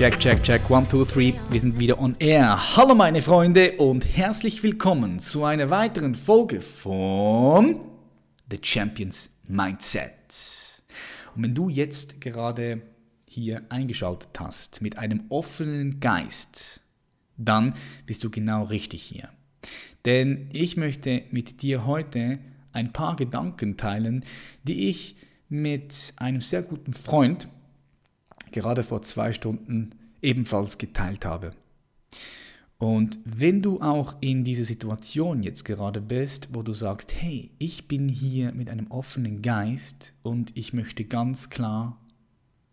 Check, check, check. One, two, three. Wir sind wieder on air. Hallo meine Freunde und herzlich willkommen zu einer weiteren Folge von The Champions Mindset. Und wenn du jetzt gerade hier eingeschaltet hast mit einem offenen Geist, dann bist du genau richtig hier. Denn ich möchte mit dir heute ein paar Gedanken teilen, die ich mit einem sehr guten Freund gerade vor zwei Stunden ebenfalls geteilt habe. Und wenn du auch in dieser Situation jetzt gerade bist, wo du sagst, hey, ich bin hier mit einem offenen Geist und ich möchte ganz klar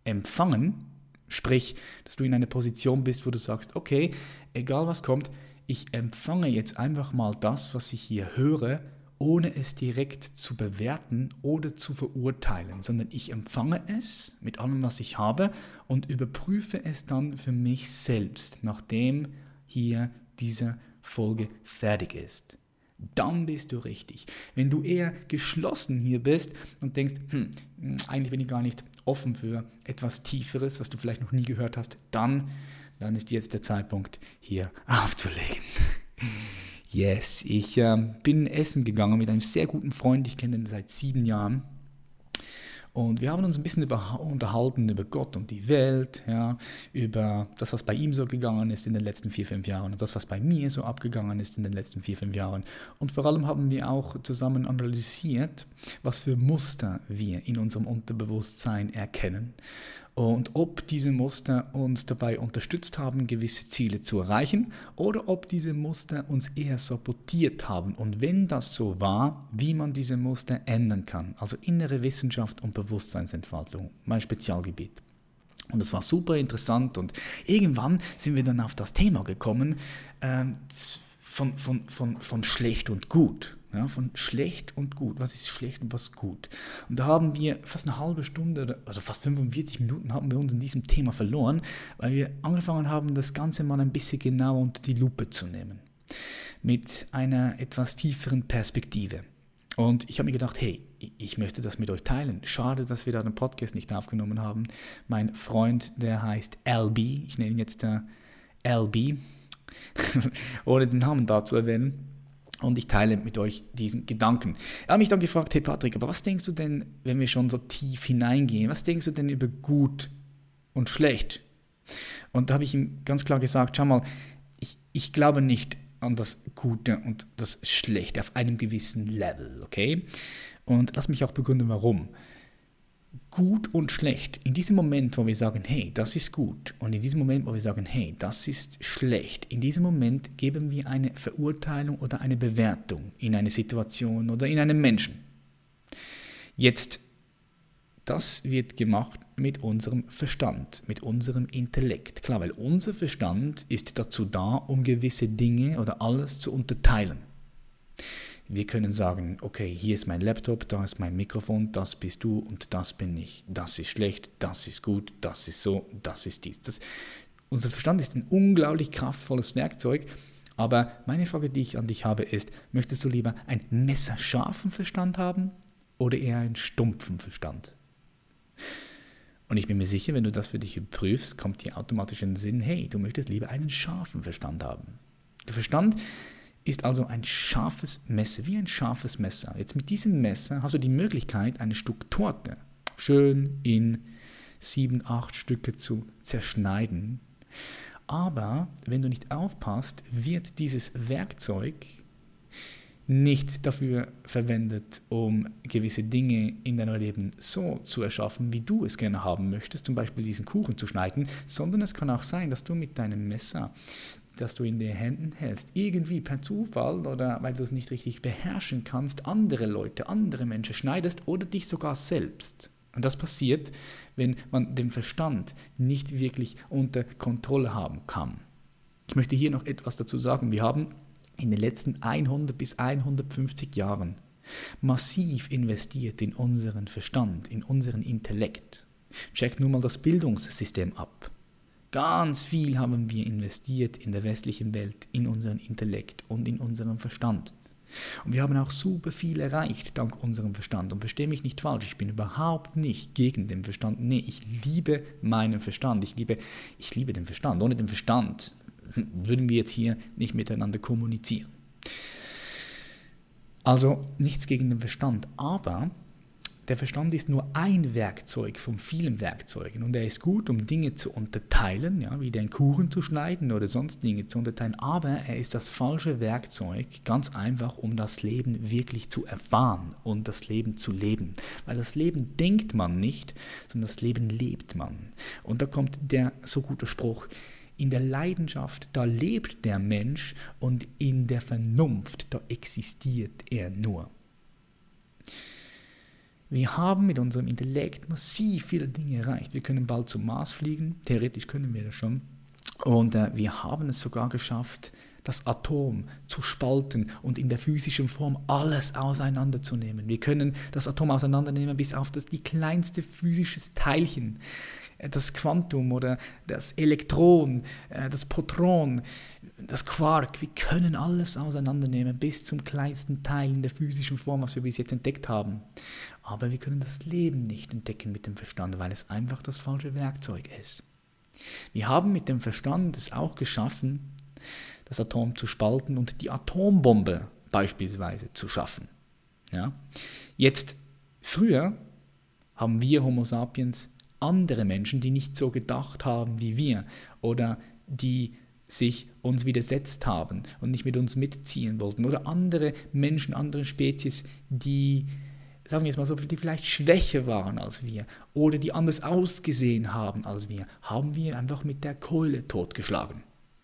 empfangen, sprich, dass du in einer Position bist, wo du sagst, okay, egal was kommt, ich empfange jetzt einfach mal das, was ich hier höre, ohne es direkt zu bewerten oder zu verurteilen, sondern ich empfange es mit allem, was ich habe und überprüfe es dann für mich selbst, nachdem hier diese Folge fertig ist. Dann bist du richtig. Wenn du eher geschlossen hier bist und denkst, hm, eigentlich bin ich gar nicht offen für etwas Tieferes, was du vielleicht noch nie gehört hast, dann, dann ist jetzt der Zeitpunkt, hier aufzulegen. Yes, ich äh, bin essen gegangen mit einem sehr guten Freund, ich kenne ihn seit sieben Jahren. Und wir haben uns ein bisschen über, unterhalten über Gott und die Welt, ja, über das, was bei ihm so gegangen ist in den letzten vier, fünf Jahren und das, was bei mir so abgegangen ist in den letzten vier, fünf Jahren. Und vor allem haben wir auch zusammen analysiert, was für Muster wir in unserem Unterbewusstsein erkennen und ob diese Muster uns dabei unterstützt haben, gewisse Ziele zu erreichen oder ob diese Muster uns eher sabotiert haben und wenn das so war, wie man diese Muster ändern kann. Also innere Wissenschaft und Bewusstseinsentfaltung, mein Spezialgebiet. Und es war super interessant und irgendwann sind wir dann auf das Thema gekommen äh, von, von, von, von schlecht und gut. Ja, von schlecht und gut. Was ist schlecht und was gut? Und da haben wir fast eine halbe Stunde, also fast 45 Minuten haben wir uns in diesem Thema verloren, weil wir angefangen haben, das Ganze mal ein bisschen genauer unter die Lupe zu nehmen. Mit einer etwas tieferen Perspektive. Und ich habe mir gedacht, hey, ich möchte das mit euch teilen. Schade, dass wir da den Podcast nicht aufgenommen haben. Mein Freund, der heißt LB, ich nenne ihn jetzt äh, LB, ohne den Namen da zu erwähnen und ich teile mit euch diesen Gedanken. Er hat mich dann gefragt, hey Patrick, aber was denkst du denn, wenn wir schon so tief hineingehen, was denkst du denn über gut und schlecht? Und da habe ich ihm ganz klar gesagt, schau mal, ich, ich glaube nicht an das Gute und das Schlechte auf einem gewissen Level, okay? Und lass mich auch begründen, warum gut und schlecht. In diesem Moment, wo wir sagen, hey, das ist gut, und in diesem Moment, wo wir sagen, hey, das ist schlecht, in diesem Moment geben wir eine Verurteilung oder eine Bewertung in eine Situation oder in einen Menschen. Jetzt, das wird gemacht mit unserem Verstand, mit unserem Intellekt. Klar, weil unser Verstand ist dazu da, um gewisse Dinge oder alles zu unterteilen. Wir können sagen, okay, hier ist mein Laptop, da ist mein Mikrofon, das bist du und das bin ich. Das ist schlecht, das ist gut, das ist so, das ist dies. Das, unser Verstand ist ein unglaublich kraftvolles Werkzeug, aber meine Frage, die ich an dich habe, ist, möchtest du lieber einen messerscharfen Verstand haben oder eher einen stumpfen Verstand? Und ich bin mir sicher, wenn du das für dich überprüfst, kommt dir automatisch in den Sinn, hey, du möchtest lieber einen scharfen Verstand haben. Der Verstand ist also ein scharfes Messer, wie ein scharfes Messer. Jetzt mit diesem Messer hast du die Möglichkeit, eine Stück Torte schön in sieben, acht Stücke zu zerschneiden. Aber wenn du nicht aufpasst, wird dieses Werkzeug nicht dafür verwendet, um gewisse Dinge in deinem Leben so zu erschaffen, wie du es gerne haben möchtest, zum Beispiel diesen Kuchen zu schneiden, sondern es kann auch sein, dass du mit deinem Messer das du in den Händen hältst, irgendwie per Zufall oder weil du es nicht richtig beherrschen kannst, andere Leute, andere Menschen schneidest oder dich sogar selbst. Und das passiert, wenn man den Verstand nicht wirklich unter Kontrolle haben kann. Ich möchte hier noch etwas dazu sagen. Wir haben in den letzten 100 bis 150 Jahren massiv investiert in unseren Verstand, in unseren Intellekt. Check nur mal das Bildungssystem ab. Ganz viel haben wir investiert in der westlichen Welt, in unseren Intellekt und in unseren Verstand. Und wir haben auch super viel erreicht dank unserem Verstand. Und verstehe mich nicht falsch, ich bin überhaupt nicht gegen den Verstand. Nee, ich liebe meinen Verstand. Ich liebe, ich liebe den Verstand. Ohne den Verstand würden wir jetzt hier nicht miteinander kommunizieren. Also nichts gegen den Verstand, aber der Verstand ist nur ein Werkzeug von vielen Werkzeugen und er ist gut, um Dinge zu unterteilen, ja, wie den Kuchen zu schneiden oder sonst Dinge zu unterteilen, aber er ist das falsche Werkzeug, ganz einfach, um das Leben wirklich zu erfahren und das Leben zu leben. Weil das Leben denkt man nicht, sondern das Leben lebt man. Und da kommt der so gute Spruch, in der Leidenschaft, da lebt der Mensch und in der Vernunft, da existiert er nur. Wir haben mit unserem Intellekt massiv viele Dinge erreicht. Wir können bald zum Mars fliegen, theoretisch können wir das schon. Und äh, wir haben es sogar geschafft, das Atom zu spalten und in der physischen Form alles auseinanderzunehmen. Wir können das Atom auseinandernehmen bis auf das die kleinste physische Teilchen das Quantum oder das Elektron, äh, das Proton, das Quark, wir können alles auseinandernehmen bis zum kleinsten Teil in der physischen Form, was wir bis jetzt entdeckt haben. Aber wir können das Leben nicht entdecken mit dem Verstand, weil es einfach das falsche Werkzeug ist. Wir haben mit dem Verstand es auch geschaffen, das Atom zu spalten und die Atombombe beispielsweise zu schaffen. Ja? Jetzt, früher haben wir Homo sapiens andere Menschen, die nicht so gedacht haben wie wir oder die sich uns widersetzt haben und nicht mit uns mitziehen wollten oder andere Menschen, andere Spezies, die, sagen wir jetzt mal so, die vielleicht schwächer waren als wir oder die anders ausgesehen haben als wir, haben wir einfach mit der Keule totgeschlagen.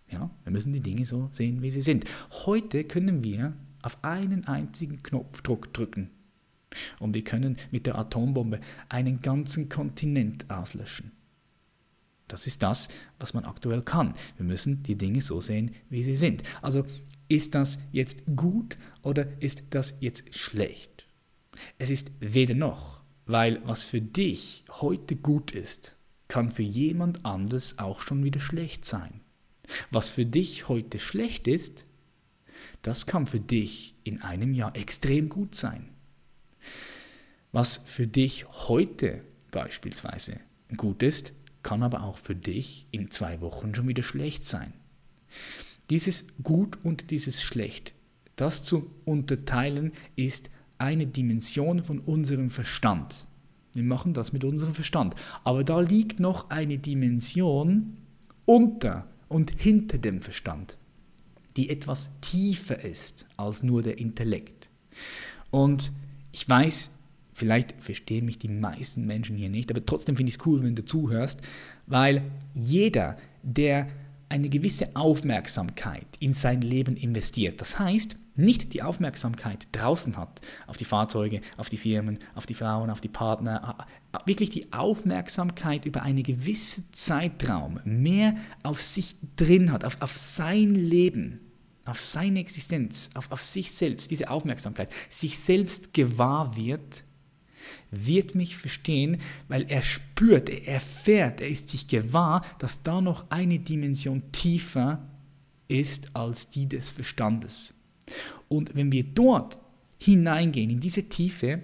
Ja, wir müssen die Dinge so sehen, wie sie sind. Heute können wir auf einen einzigen Knopfdruck drücken und wir können mit der Atombombe einen ganzen Kontinent auslöschen. Das ist das, was man aktuell kann. Wir müssen die Dinge so sehen, wie sie sind. Also ist das jetzt gut oder ist das jetzt schlecht? Es ist weder noch, weil was für dich heute gut ist, kann für jemand anders auch schon wieder schlecht sein. Was für dich heute schlecht ist, das kann für dich in einem Jahr extrem gut sein. Was für dich heute beispielsweise gut ist, kann aber auch für dich in zwei Wochen schon wieder schlecht sein. Dieses Gut und dieses Schlecht, das zu unterteilen, ist eine Dimension von unserem Verstand. Wir machen das mit unserem Verstand. Aber da liegt noch eine Dimension unter und hinter dem Verstand, die etwas tiefer ist als nur der Intellekt. Und ich weiß, Vielleicht verstehen mich die meisten Menschen hier nicht, aber trotzdem finde ich es cool, wenn du zuhörst, weil jeder, der eine gewisse Aufmerksamkeit in sein Leben investiert, das heißt, nicht die Aufmerksamkeit draußen hat, auf die Fahrzeuge, auf die Firmen, auf die Frauen, auf die Partner, wirklich die Aufmerksamkeit über einen gewissen Zeitraum mehr auf sich drin hat, auf, auf sein Leben, auf seine Existenz, auf, auf sich selbst, diese Aufmerksamkeit, sich selbst gewahr wird, wird mich verstehen, weil er spürt, er erfährt, er ist sich gewahr, dass da noch eine Dimension tiefer ist als die des Verstandes. Und wenn wir dort hineingehen, in diese Tiefe,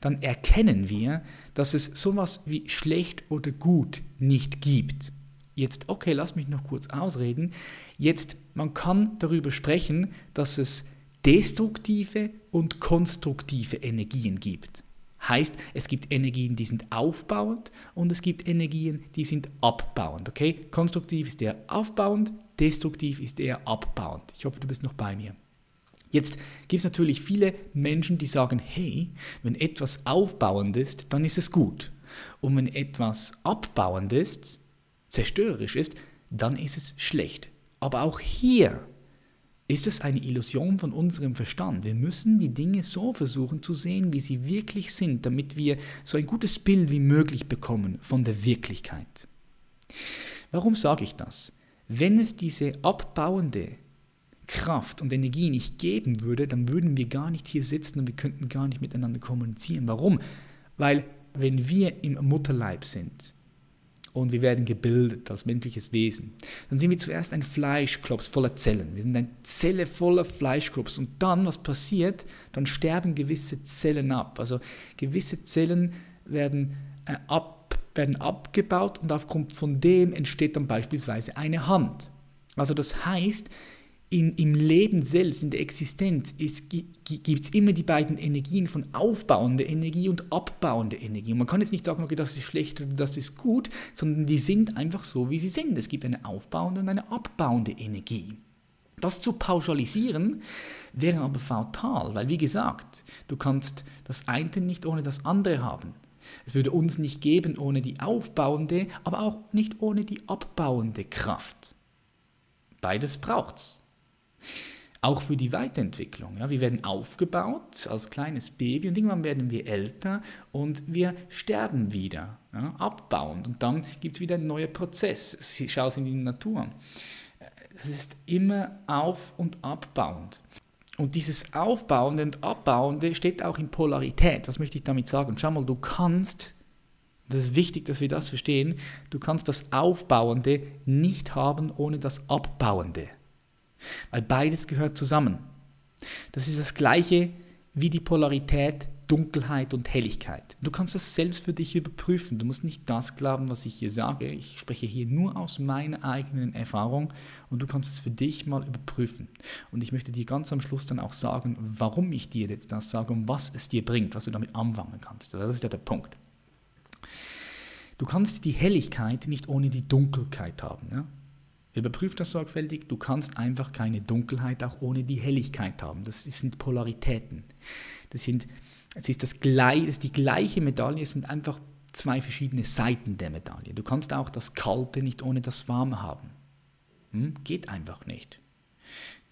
dann erkennen wir, dass es sowas wie schlecht oder gut nicht gibt. Jetzt, okay, lass mich noch kurz ausreden. Jetzt, man kann darüber sprechen, dass es destruktive und konstruktive Energien gibt. Heißt, es gibt Energien, die sind aufbauend und es gibt Energien, die sind abbauend. Okay? Konstruktiv ist eher aufbauend, destruktiv ist eher abbauend. Ich hoffe, du bist noch bei mir. Jetzt gibt es natürlich viele Menschen, die sagen, hey, wenn etwas aufbauend ist, dann ist es gut. Und wenn etwas abbauend ist, zerstörerisch ist, dann ist es schlecht. Aber auch hier ist es eine Illusion von unserem Verstand. Wir müssen die Dinge so versuchen zu sehen, wie sie wirklich sind, damit wir so ein gutes Bild wie möglich bekommen von der Wirklichkeit. Warum sage ich das? Wenn es diese abbauende, Kraft und Energie nicht geben würde, dann würden wir gar nicht hier sitzen und wir könnten gar nicht miteinander kommunizieren. Warum? Weil wenn wir im Mutterleib sind und wir werden gebildet als menschliches Wesen, dann sind wir zuerst ein Fleischklops voller Zellen. Wir sind eine Zelle voller Fleischklops und dann, was passiert? Dann sterben gewisse Zellen ab. Also gewisse Zellen werden, äh, ab, werden abgebaut und aufgrund von dem entsteht dann beispielsweise eine Hand. Also das heißt, in, im Leben selbst, in der Existenz, gibt es immer die beiden Energien von aufbauender Energie und abbauender Energie. Und man kann jetzt nicht sagen, okay, das ist schlecht oder das ist gut, sondern die sind einfach so, wie sie sind. Es gibt eine aufbauende und eine abbauende Energie. Das zu pauschalisieren wäre aber fatal, weil wie gesagt, du kannst das eine nicht ohne das andere haben. Es würde uns nicht geben ohne die aufbauende, aber auch nicht ohne die abbauende Kraft. Beides braucht's. Auch für die Weiterentwicklung. Ja, wir werden aufgebaut als kleines Baby und irgendwann werden wir älter und wir sterben wieder, ja, abbauend. Und dann gibt es wieder einen neuen Prozess. Schau es in die Natur. Es ist immer auf- und abbauend. Und dieses Aufbauende und Abbauende steht auch in Polarität. Was möchte ich damit sagen? Schau mal, du kannst, das ist wichtig, dass wir das verstehen, du kannst das Aufbauende nicht haben ohne das Abbauende weil beides gehört zusammen. Das ist das gleiche wie die Polarität Dunkelheit und Helligkeit. Du kannst das selbst für dich überprüfen. Du musst nicht das glauben, was ich hier sage. Ich spreche hier nur aus meiner eigenen Erfahrung und du kannst es für dich mal überprüfen. Und ich möchte dir ganz am Schluss dann auch sagen, warum ich dir jetzt das sage und was es dir bringt, was du damit anfangen kannst. Das ist ja der Punkt. Du kannst die Helligkeit nicht ohne die Dunkelheit haben. Ja? Überprüf das sorgfältig, du kannst einfach keine Dunkelheit auch ohne die Helligkeit haben. Das sind Polaritäten. Das, sind, das, ist, das, das ist die gleiche Medaille, es sind einfach zwei verschiedene Seiten der Medaille. Du kannst auch das Kalte nicht ohne das Warme haben. Hm? Geht einfach nicht.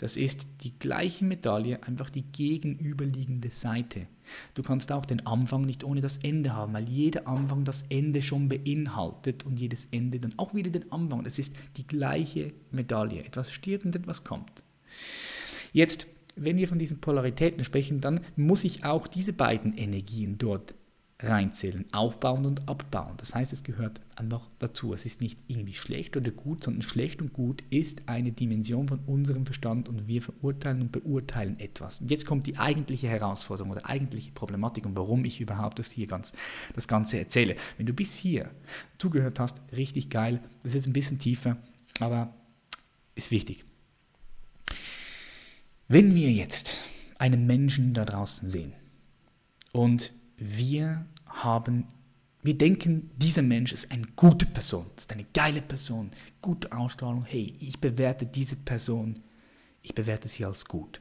Das ist die gleiche Medaille, einfach die gegenüberliegende Seite. Du kannst auch den Anfang nicht ohne das Ende haben, weil jeder Anfang das Ende schon beinhaltet und jedes Ende dann auch wieder den Anfang. Das ist die gleiche Medaille. Etwas stirbt und etwas kommt. Jetzt, wenn wir von diesen Polaritäten sprechen, dann muss ich auch diese beiden Energien dort reinzählen, aufbauen und abbauen. Das heißt, es gehört einfach dazu. Es ist nicht irgendwie schlecht oder gut, sondern schlecht und gut ist eine Dimension von unserem Verstand und wir verurteilen und beurteilen etwas. Und jetzt kommt die eigentliche Herausforderung oder eigentliche Problematik und warum ich überhaupt das hier ganz das Ganze erzähle. Wenn du bis hier zugehört hast, richtig geil. Das ist jetzt ein bisschen tiefer, aber ist wichtig. Wenn wir jetzt einen Menschen da draußen sehen und wir haben, wir denken, dieser Mensch ist eine gute Person, ist eine geile Person, gute Ausstrahlung. Hey, ich bewerte diese Person, ich bewerte sie als gut.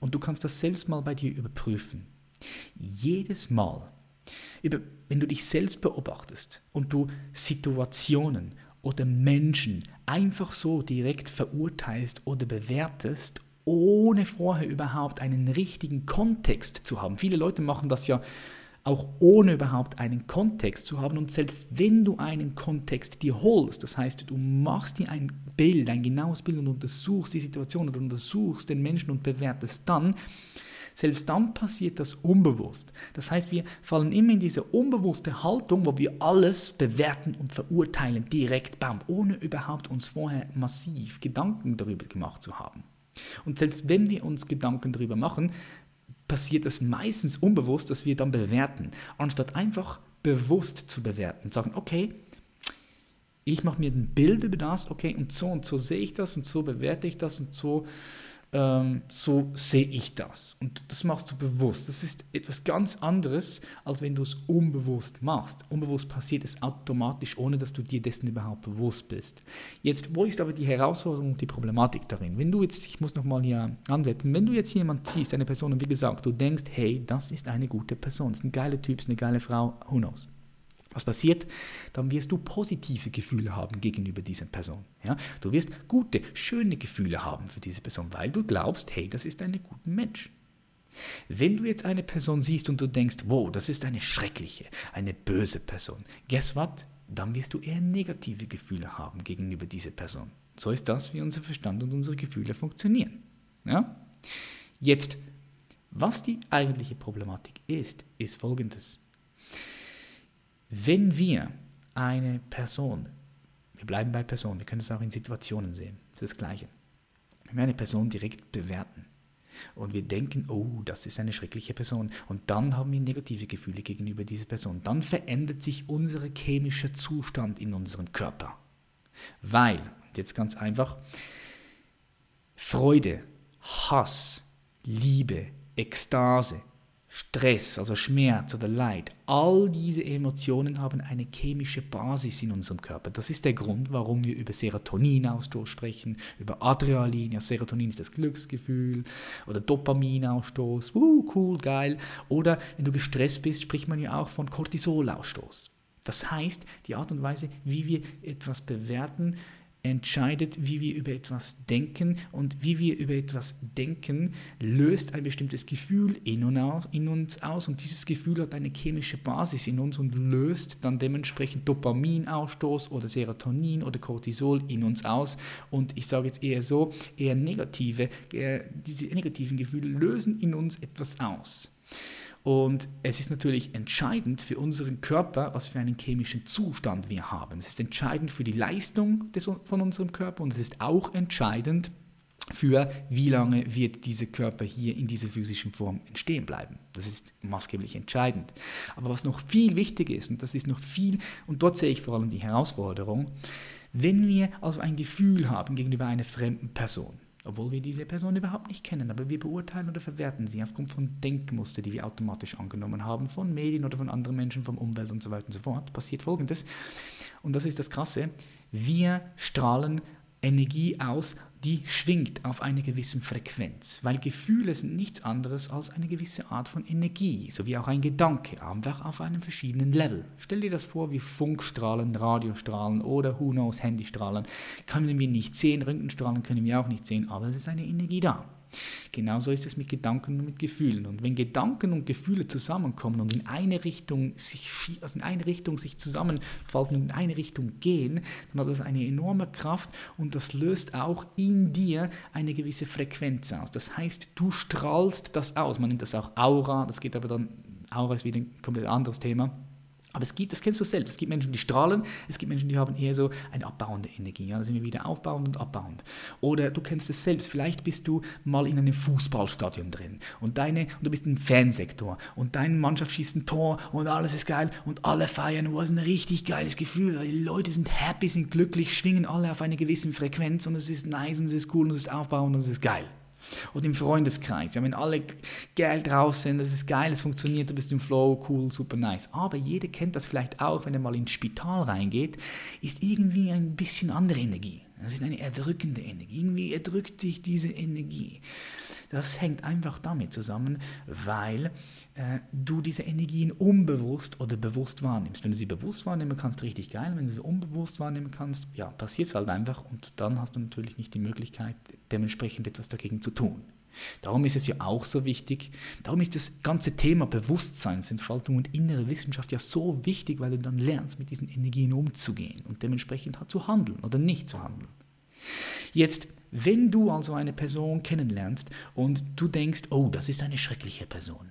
Und du kannst das selbst mal bei dir überprüfen. Jedes Mal, wenn du dich selbst beobachtest und du Situationen oder Menschen einfach so direkt verurteilst oder bewertest, ohne vorher überhaupt einen richtigen Kontext zu haben. Viele Leute machen das ja auch ohne überhaupt einen Kontext zu haben. Und selbst wenn du einen Kontext dir holst, das heißt, du machst dir ein Bild, ein genaues Bild und untersuchst die Situation oder untersuchst den Menschen und bewertest dann, selbst dann passiert das unbewusst. Das heißt, wir fallen immer in diese unbewusste Haltung, wo wir alles bewerten und verurteilen, direkt, bam, ohne überhaupt uns vorher massiv Gedanken darüber gemacht zu haben. Und selbst wenn wir uns Gedanken darüber machen, passiert es meistens unbewusst, dass wir dann bewerten, anstatt einfach bewusst zu bewerten. Sagen, okay, ich mache mir ein Bild über das, okay, und so und so sehe ich das und so bewerte ich das und so ähm, so sehe ich das. Und das machst du bewusst. Das ist etwas ganz anderes, als wenn du es unbewusst machst. Unbewusst passiert es automatisch, ohne dass du dir dessen überhaupt bewusst bist. Jetzt, wo ist aber die Herausforderung und die Problematik darin? Wenn du jetzt, ich muss nochmal hier ansetzen, wenn du jetzt jemand siehst, eine Person, und wie gesagt, du denkst, hey, das ist eine gute Person, ist ein geiler Typ, ist eine geile Frau, who knows? Was passiert? Dann wirst du positive Gefühle haben gegenüber dieser Person. Ja? Du wirst gute, schöne Gefühle haben für diese Person, weil du glaubst, hey, das ist ein guter Mensch. Wenn du jetzt eine Person siehst und du denkst, wow, das ist eine schreckliche, eine böse Person, guess what? Dann wirst du eher negative Gefühle haben gegenüber dieser Person. So ist das, wie unser Verstand und unsere Gefühle funktionieren. Ja? Jetzt, was die eigentliche Problematik ist, ist folgendes. Wenn wir eine Person, wir bleiben bei Personen, wir können es auch in Situationen sehen, das ist das Gleiche. Wenn wir eine Person direkt bewerten und wir denken, oh, das ist eine schreckliche Person und dann haben wir negative Gefühle gegenüber dieser Person, dann verändert sich unser chemischer Zustand in unserem Körper. Weil, und jetzt ganz einfach, Freude, Hass, Liebe, Ekstase, Stress, also Schmerz oder Leid, all diese Emotionen haben eine chemische Basis in unserem Körper. Das ist der Grund, warum wir über Serotoninausstoß sprechen, über Adrenalin. Ja, Serotonin ist das Glücksgefühl oder Dopaminausstoß. Uh, cool, geil. Oder wenn du gestresst bist, spricht man ja auch von Cortisolausstoß. Das heißt, die Art und Weise, wie wir etwas bewerten, entscheidet, wie wir über etwas denken. Und wie wir über etwas denken, löst ein bestimmtes Gefühl in uns aus. Und dieses Gefühl hat eine chemische Basis in uns und löst dann dementsprechend Dopaminausstoß oder Serotonin oder Cortisol in uns aus. Und ich sage jetzt eher so, eher negative, diese negativen Gefühle lösen in uns etwas aus. Und es ist natürlich entscheidend für unseren Körper, was für einen chemischen Zustand wir haben. Es ist entscheidend für die Leistung des, von unserem Körper und es ist auch entscheidend für wie lange wird dieser Körper hier in dieser physischen Form entstehen bleiben. Das ist maßgeblich entscheidend. Aber was noch viel wichtiger ist, und das ist noch viel, und dort sehe ich vor allem die Herausforderung, wenn wir also ein Gefühl haben gegenüber einer fremden Person, obwohl wir diese Person überhaupt nicht kennen, aber wir beurteilen oder verwerten sie aufgrund von Denkmuster, die wir automatisch angenommen haben, von Medien oder von anderen Menschen, vom Umwelt und so weiter und so fort, passiert Folgendes. Und das ist das Krasse, wir strahlen Energie aus, die schwingt auf einer gewissen Frequenz, weil Gefühle sind nichts anderes als eine gewisse Art von Energie, sowie auch ein Gedanke, einfach auf einem verschiedenen Level. Stell dir das vor wie Funkstrahlen, Radiostrahlen oder who knows, Handystrahlen. Können wir nicht sehen, Röntgenstrahlen können wir auch nicht sehen, aber es ist eine Energie da. Genauso ist es mit Gedanken und mit Gefühlen. Und wenn Gedanken und Gefühle zusammenkommen und in eine Richtung sich, also in eine Richtung sich zusammenfalten und in eine Richtung gehen, dann hat das eine enorme Kraft und das löst auch in dir eine gewisse Frequenz aus. Das heißt, du strahlst das aus. Man nennt das auch Aura, das geht aber dann, Aura ist wieder ein komplett anderes Thema. Aber es gibt, das kennst du selbst, es gibt Menschen, die strahlen, es gibt Menschen, die haben eher so eine abbauende Energie. Ja? Da sind wir wieder aufbauend und abbauend. Oder du kennst es selbst, vielleicht bist du mal in einem Fußballstadion drin und, deine, und du bist im Fansektor und deine Mannschaft schießt ein Tor und alles ist geil und alle feiern. Du hast ein richtig geiles Gefühl. Die Leute sind happy, sind glücklich, schwingen alle auf einer gewissen Frequenz und es ist nice und es ist cool und es ist aufbauend und es ist geil. Oder im Freundeskreis, ja, wenn alle geil drauf sind, das ist geil, es funktioniert, du bist im Flow, cool, super nice. Aber jeder kennt das vielleicht auch, wenn er mal ins Spital reingeht, ist irgendwie ein bisschen andere Energie. Das ist eine erdrückende Energie. Irgendwie erdrückt sich diese Energie. Das hängt einfach damit zusammen, weil äh, du diese Energien unbewusst oder bewusst wahrnimmst. Wenn du sie bewusst wahrnehmen kannst, richtig geil. Wenn du sie unbewusst wahrnehmen kannst, ja, passiert es halt einfach und dann hast du natürlich nicht die Möglichkeit, dementsprechend etwas dagegen zu tun. Darum ist es ja auch so wichtig, darum ist das ganze Thema Bewusstseinsentfaltung und innere Wissenschaft ja so wichtig, weil du dann lernst, mit diesen Energien umzugehen und dementsprechend halt zu handeln oder nicht zu handeln. Jetzt, wenn du also eine Person kennenlernst und du denkst, oh, das ist eine schreckliche Person,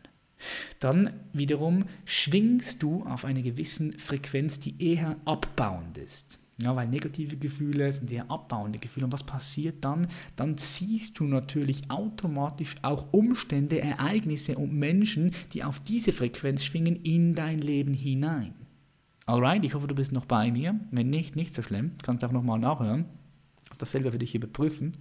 dann wiederum schwingst du auf einer gewissen Frequenz, die eher abbauend ist. Ja, weil negative Gefühle sind eher abbauende Gefühle. Und was passiert dann? Dann ziehst du natürlich automatisch auch Umstände, Ereignisse und Menschen, die auf diese Frequenz schwingen, in dein Leben hinein. Alright, ich hoffe, du bist noch bei mir. Wenn nicht, nicht so schlimm. Kannst auch nochmal nachhören. Das selber für dich überprüfen.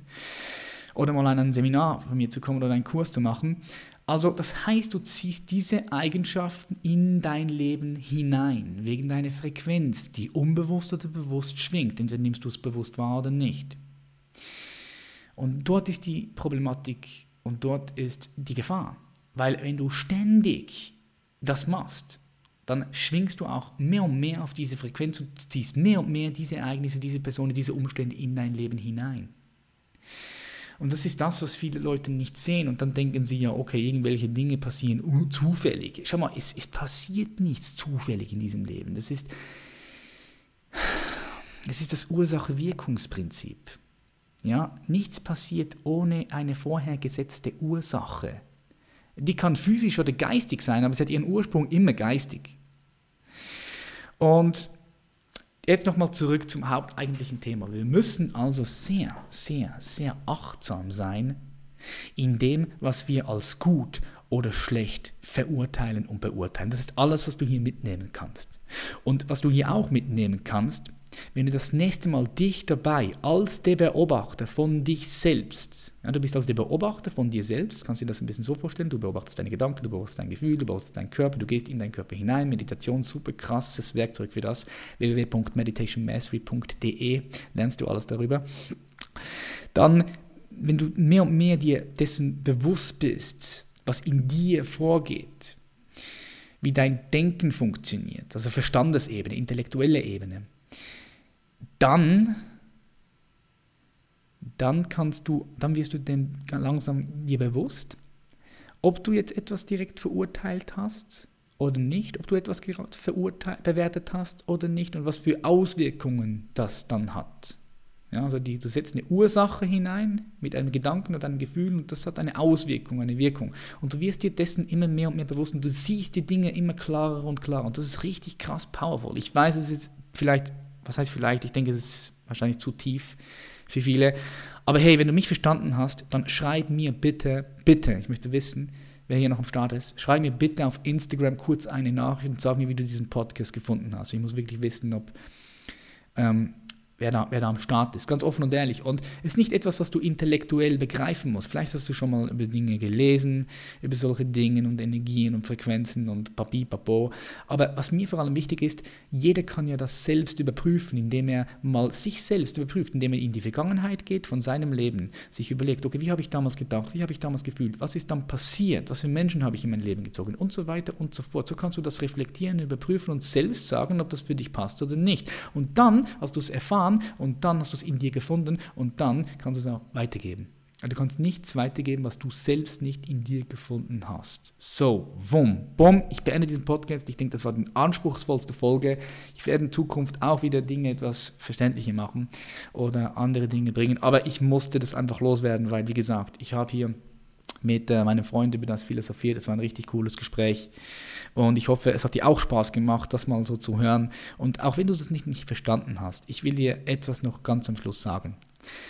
Oder mal an ein Seminar von mir zu kommen oder einen Kurs zu machen. Also das heißt, du ziehst diese Eigenschaften in dein Leben hinein, wegen deiner Frequenz, die unbewusst oder bewusst schwingt. Entweder nimmst du es bewusst wahr oder nicht. Und dort ist die Problematik und dort ist die Gefahr. Weil wenn du ständig das machst, dann schwingst du auch mehr und mehr auf diese Frequenz und ziehst mehr und mehr diese Ereignisse, diese Personen, diese Umstände in dein Leben hinein. Und das ist das, was viele Leute nicht sehen. Und dann denken sie ja, okay, irgendwelche Dinge passieren zufällig. Schau mal, es, es passiert nichts zufällig in diesem Leben. Das ist, das ist das Ursache-Wirkungsprinzip. Ja, nichts passiert ohne eine vorher gesetzte Ursache. Die kann physisch oder geistig sein, aber sie hat ihren Ursprung immer geistig. Und jetzt nochmal zurück zum haupteigentlichen Thema. Wir müssen also sehr, sehr, sehr achtsam sein in dem, was wir als gut oder schlecht verurteilen und beurteilen. Das ist alles, was du hier mitnehmen kannst. Und was du hier auch mitnehmen kannst, wenn du das nächste Mal dich dabei als der Beobachter von dich selbst, ja, du bist also der Beobachter von dir selbst, kannst du dir das ein bisschen so vorstellen, du beobachtest deine Gedanken, du beobachtest dein Gefühl, du beobachtest deinen Körper, du gehst in deinen Körper hinein, Meditation, super krasses Werkzeug für das, www.meditationmastery.de, lernst du alles darüber. Dann, wenn du mehr und mehr dir dessen bewusst bist, was in dir vorgeht, wie dein Denken funktioniert, also Verstandesebene, intellektuelle Ebene, dann, dann kannst du, dann wirst du dem langsam dir bewusst, ob du jetzt etwas direkt verurteilt hast oder nicht, ob du etwas bewertet hast oder nicht und was für Auswirkungen das dann hat. Ja, also die, du setzt eine Ursache hinein mit einem Gedanken oder einem Gefühl und das hat eine Auswirkung, eine Wirkung. Und du wirst dir dessen immer mehr und mehr bewusst und du siehst die Dinge immer klarer und klarer. Und das ist richtig krass powerful. Ich weiß, es ist vielleicht was heißt vielleicht? Ich denke, es ist wahrscheinlich zu tief für viele. Aber hey, wenn du mich verstanden hast, dann schreib mir bitte, bitte, ich möchte wissen, wer hier noch am Start ist, schreib mir bitte auf Instagram kurz eine Nachricht und sag mir, wie du diesen Podcast gefunden hast. Ich muss wirklich wissen, ob ähm, wer da, wer da am Start ist. Ganz offen und ehrlich. Und es ist nicht etwas, was du intellektuell begreifen musst. Vielleicht hast du schon mal über Dinge gelesen, über solche Dinge und Energien und Frequenzen und papi, papo. Aber was mir vor allem wichtig ist, jeder kann ja das selbst überprüfen, indem er mal sich selbst überprüft, indem er in die Vergangenheit geht von seinem Leben, sich überlegt, okay, wie habe ich damals gedacht, wie habe ich damals gefühlt, was ist dann passiert, was für Menschen habe ich in mein Leben gezogen und so weiter und so fort. So kannst du das reflektieren, überprüfen und selbst sagen, ob das für dich passt oder nicht. Und dann, als du es erfahren, erfahren und dann hast du es in dir gefunden und dann kannst du es auch weitergeben. Du kannst nichts weitergeben, was du selbst nicht in dir gefunden hast. So, wumm, bumm, ich beende diesen Podcast. Ich denke, das war die anspruchsvollste Folge. Ich werde in Zukunft auch wieder Dinge etwas verständlicher machen oder andere Dinge bringen. Aber ich musste das einfach loswerden, weil, wie gesagt, ich habe hier mit äh, meinem Freund über das philosophiert. Es war ein richtig cooles Gespräch. Und ich hoffe, es hat dir auch Spaß gemacht, das mal so zu hören. Und auch wenn du das nicht, nicht verstanden hast, ich will dir etwas noch ganz am Schluss sagen.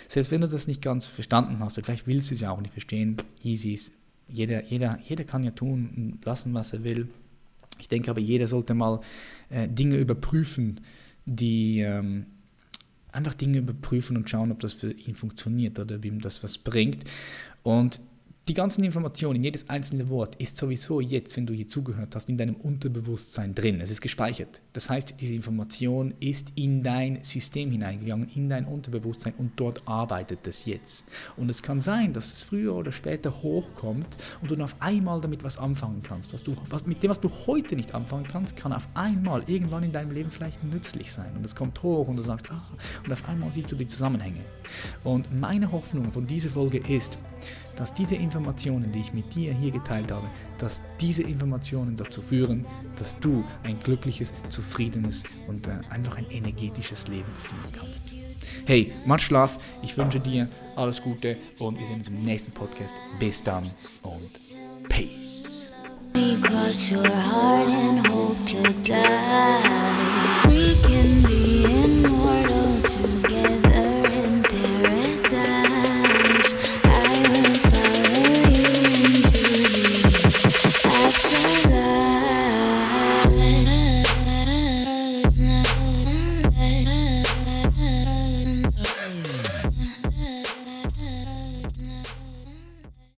Selbst wenn du das nicht ganz verstanden hast, oder vielleicht willst du es ja auch nicht verstehen, easy. Jeder, jeder, jeder kann ja tun und lassen, was er will. Ich denke aber, jeder sollte mal äh, Dinge überprüfen, die ähm, einfach Dinge überprüfen und schauen, ob das für ihn funktioniert oder wie ihm das was bringt. Und die ganzen Informationen, jedes einzelne Wort ist sowieso jetzt, wenn du hier zugehört hast, in deinem Unterbewusstsein drin. Es ist gespeichert. Das heißt, diese Information ist in dein System hineingegangen, in dein Unterbewusstsein und dort arbeitet es jetzt. Und es kann sein, dass es früher oder später hochkommt und du auf einmal damit was anfangen kannst. Was du, was, mit dem, was du heute nicht anfangen kannst, kann auf einmal irgendwann in deinem Leben vielleicht nützlich sein. Und es kommt hoch und du sagst, ah, und auf einmal siehst du die Zusammenhänge. Und meine Hoffnung von dieser Folge ist, dass diese Informationen, die ich mit dir hier geteilt habe, dass diese Informationen dazu führen, dass du ein glückliches, zufriedenes und äh, einfach ein energetisches Leben führen kannst. Hey, Matt Schlaf, ich wünsche dir alles Gute und wir sehen uns im nächsten Podcast. Bis dann und Peace.